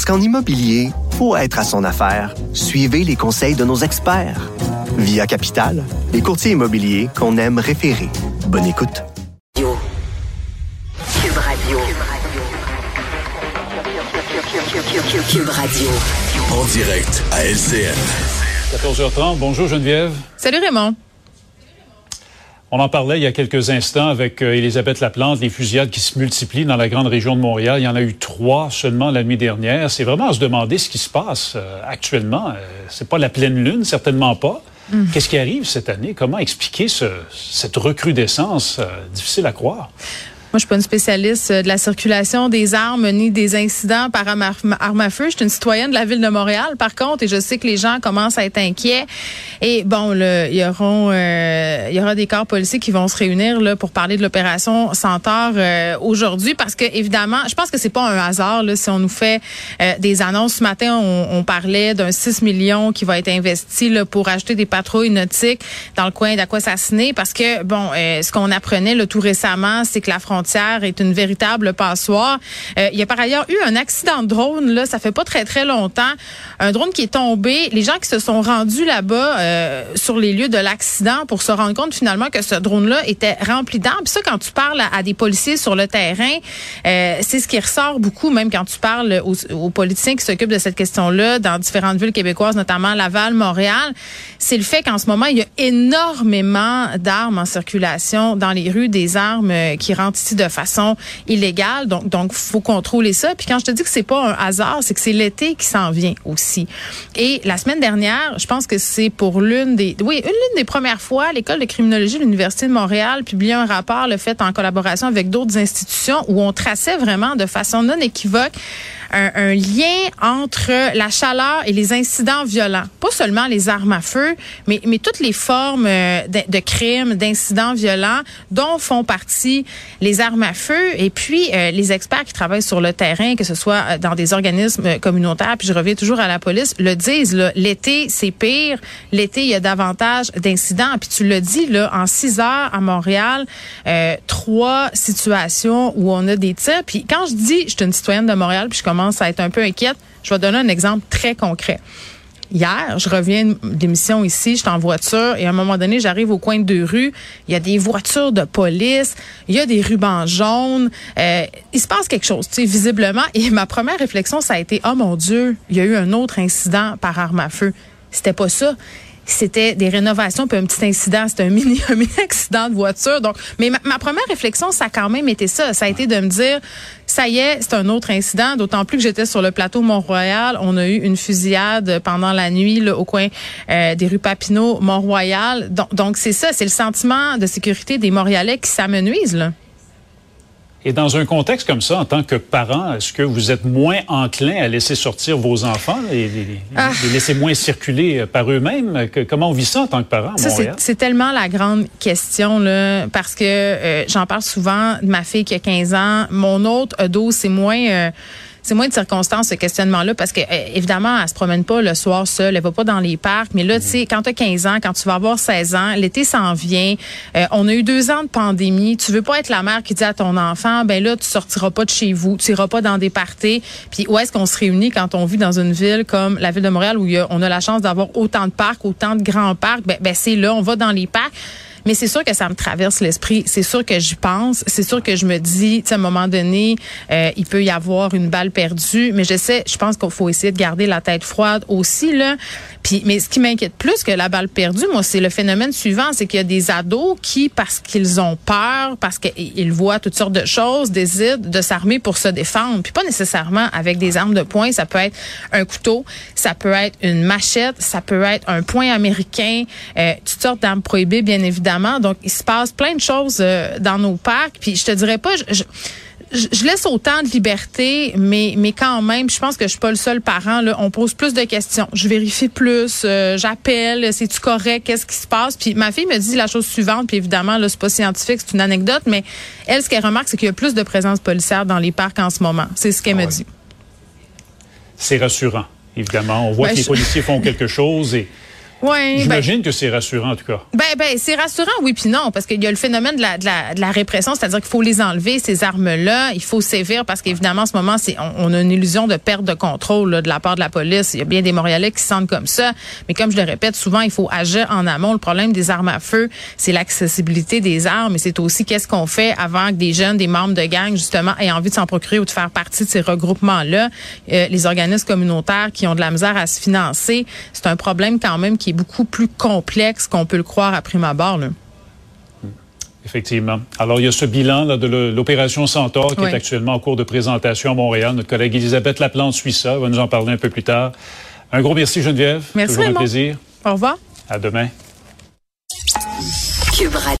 Parce qu'en immobilier, pour être à son affaire, suivez les conseils de nos experts. Via Capital, les courtiers immobiliers qu'on aime référer. Bonne écoute. Cube Radio. Cube Radio. En direct à LCN. 14h30. Bonjour Geneviève. Salut Raymond. On en parlait il y a quelques instants avec euh, Elisabeth Laplante, les fusillades qui se multiplient dans la grande région de Montréal. Il y en a eu trois seulement la nuit dernière. C'est vraiment à se demander ce qui se passe euh, actuellement. Euh, c'est pas la pleine lune, certainement pas. Qu'est-ce qui arrive cette année? Comment expliquer ce, cette recrudescence? Euh, difficile à croire? Moi, je suis pas une spécialiste de la circulation des armes ni des incidents par arme à, feu. Je suis une citoyenne de la ville de Montréal, par contre, et je sais que les gens commencent à être inquiets. Et bon, il y auront, euh, y aura des corps policiers qui vont se réunir là pour parler de l'opération Centaure euh, aujourd'hui, parce que évidemment, je pense que c'est pas un hasard là, si on nous fait euh, des annonces. Ce matin, on, on parlait d'un 6 millions qui va être investi là, pour acheter des patrouilles nautiques dans le coin d'Aquassassiné, parce que bon, euh, ce qu'on apprenait là, tout récemment, c'est que la frontière est une véritable passoire. Euh, il y a par ailleurs eu un accident de drone, là, ça fait pas très très longtemps. Un drone qui est tombé. Les gens qui se sont rendus là-bas euh, sur les lieux de l'accident pour se rendre compte finalement que ce drone-là était rempli d'armes. Puis ça, quand tu parles à, à, des policiers sur le terrain, euh, c'est ce qui ressort beaucoup, même quand tu parles aux, aux politiciens qui s'occupent de cette question-là dans différentes villes québécoises, notamment Laval, Montréal. C'est le fait qu'en ce moment, il y a énormément d'armes en circulation dans les rues, des armes qui rentrent ici de façon illégale. Donc, donc, faut contrôler ça. Puis quand je te dis que c'est pas un hasard, c'est que c'est l'été qui s'en vient aussi. Et la semaine dernière, je pense que c'est pour l'une des, oui, une l'une des premières fois, l'école de criminologie de l'université de Montréal publiait un rapport, le fait en collaboration avec d'autres institutions, où on traçait vraiment de façon non équivoque un, un, lien entre la chaleur et les incidents violents. Pas seulement les armes à feu, mais, mais toutes les formes de, de crimes, d'incidents violents dont font partie les armes à feu. Et puis, euh, les experts qui travaillent sur le terrain, que ce soit dans des organismes communautaires, puis je reviens toujours à la police, le disent, l'été, c'est pire. L'été, il y a davantage d'incidents. Puis tu le dis, là, en six heures à Montréal, euh, trois situations où on a des tirs. Puis quand je dis, je suis une citoyenne de Montréal, puis je commence à être un peu inquiète. Je vais donner un exemple très concret. Hier, je reviens d'émission ici, je suis en voiture et à un moment donné, j'arrive au coin de deux rues. Il y a des voitures de police, il y a des rubans jaunes. Euh, il se passe quelque chose, tu sais, visiblement. Et ma première réflexion, ça a été, oh mon Dieu, il y a eu un autre incident par arme à feu. C'était pas ça c'était des rénovations puis un petit incident, c'était un mini, un mini accident de voiture. Donc, mais ma, première réflexion, ça a quand même été ça. Ça a été de me dire, ça y est, c'est un autre incident. D'autant plus que j'étais sur le plateau Mont-Royal. On a eu une fusillade pendant la nuit là, au coin euh, des rues Papineau, Mont-Royal. Donc, donc c'est ça, c'est le sentiment de sécurité des Montréalais qui s'amenuise. Et dans un contexte comme ça, en tant que parent, est-ce que vous êtes moins enclin à laisser sortir vos enfants et les, ah. les laisser moins circuler par eux-mêmes? Comment on vit ça en tant que parent à Montréal? C'est tellement la grande question, là, parce que euh, j'en parle souvent de ma fille qui a 15 ans. Mon autre ado, c'est moins... Euh, c'est moins de circonstances ce questionnement-là parce que évidemment elle se promène pas le soir seule, elle va pas dans les parcs, mais là tu sais quand tu as 15 ans, quand tu vas avoir 16 ans, l'été s'en vient, euh, on a eu deux ans de pandémie, tu veux pas être la mère qui dit à ton enfant ben là tu sortiras pas de chez vous, tu iras pas dans des parties, puis où est-ce qu'on se réunit quand on vit dans une ville comme la ville de Montréal où y on a la chance d'avoir autant de parcs, autant de grands parcs, ben, ben c'est là, on va dans les parcs. Mais c'est sûr que ça me traverse l'esprit. C'est sûr que j'y pense. C'est sûr que je me dis, à un moment donné, euh, il peut y avoir une balle perdue. Mais je sais, je pense qu'il faut essayer de garder la tête froide aussi là. Puis, mais ce qui m'inquiète plus que la balle perdue, moi, c'est le phénomène suivant, c'est qu'il y a des ados qui, parce qu'ils ont peur, parce qu'ils voient toutes sortes de choses, décident de s'armer pour se défendre. Puis pas nécessairement avec des armes de poing. Ça peut être un couteau, ça peut être une machette, ça peut être un poing américain, euh, toutes sortes d'armes prohibées, bien évidemment. Donc, il se passe plein de choses euh, dans nos parcs. Puis je te dirais pas, je, je je, je laisse autant de liberté, mais, mais quand même, je pense que je suis pas le seul parent. Là, on pose plus de questions. Je vérifie plus. euh, J'appelle. C'est-tu correct? Qu'est-ce qui se passe? Puis ma fille me dit la chose suivante. Puis évidemment, là, c'est pas scientifique, c'est une anecdote, mais elle, ce qu'elle remarque, c'est qu'il y a plus de présence policière dans les parcs en ce moment. C'est ce qu'elle Ah me ouais. dit. C'est rassurant, évidemment. On voit Ben, que les policiers font quelque chose et Ouais, ben, j'imagine que c'est rassurant en tout cas. Ben, ben, c'est rassurant, oui, puis non, parce qu'il y a le phénomène de la, de la, de la répression, c'est-à-dire qu'il faut les enlever, ces armes-là, il faut sévir, parce qu'évidemment, en ce moment, c'est, on, on a une illusion de perte de contrôle là, de la part de la police. Il y a bien des Montréalais qui se sentent comme ça, mais comme je le répète, souvent, il faut agir en amont. Le problème des armes à feu, c'est l'accessibilité des armes, mais c'est aussi qu'est-ce qu'on fait avant que des jeunes, des membres de gang, justement, aient envie de s'en procurer ou de faire partie de ces regroupements-là. Euh, les organismes communautaires qui ont de la misère à se financer, c'est un problème quand même qui est beaucoup plus complexe qu'on peut le croire à prime abord. Là. Effectivement. Alors, il y a ce bilan là, de l'opération Centaure qui Oui. est actuellement en cours de présentation à Montréal. Notre collègue Elisabeth Laplante suit ça, va nous en parler un peu plus tard. Un gros merci Geneviève. Merci, Toujours un plaisir. Au revoir. À demain.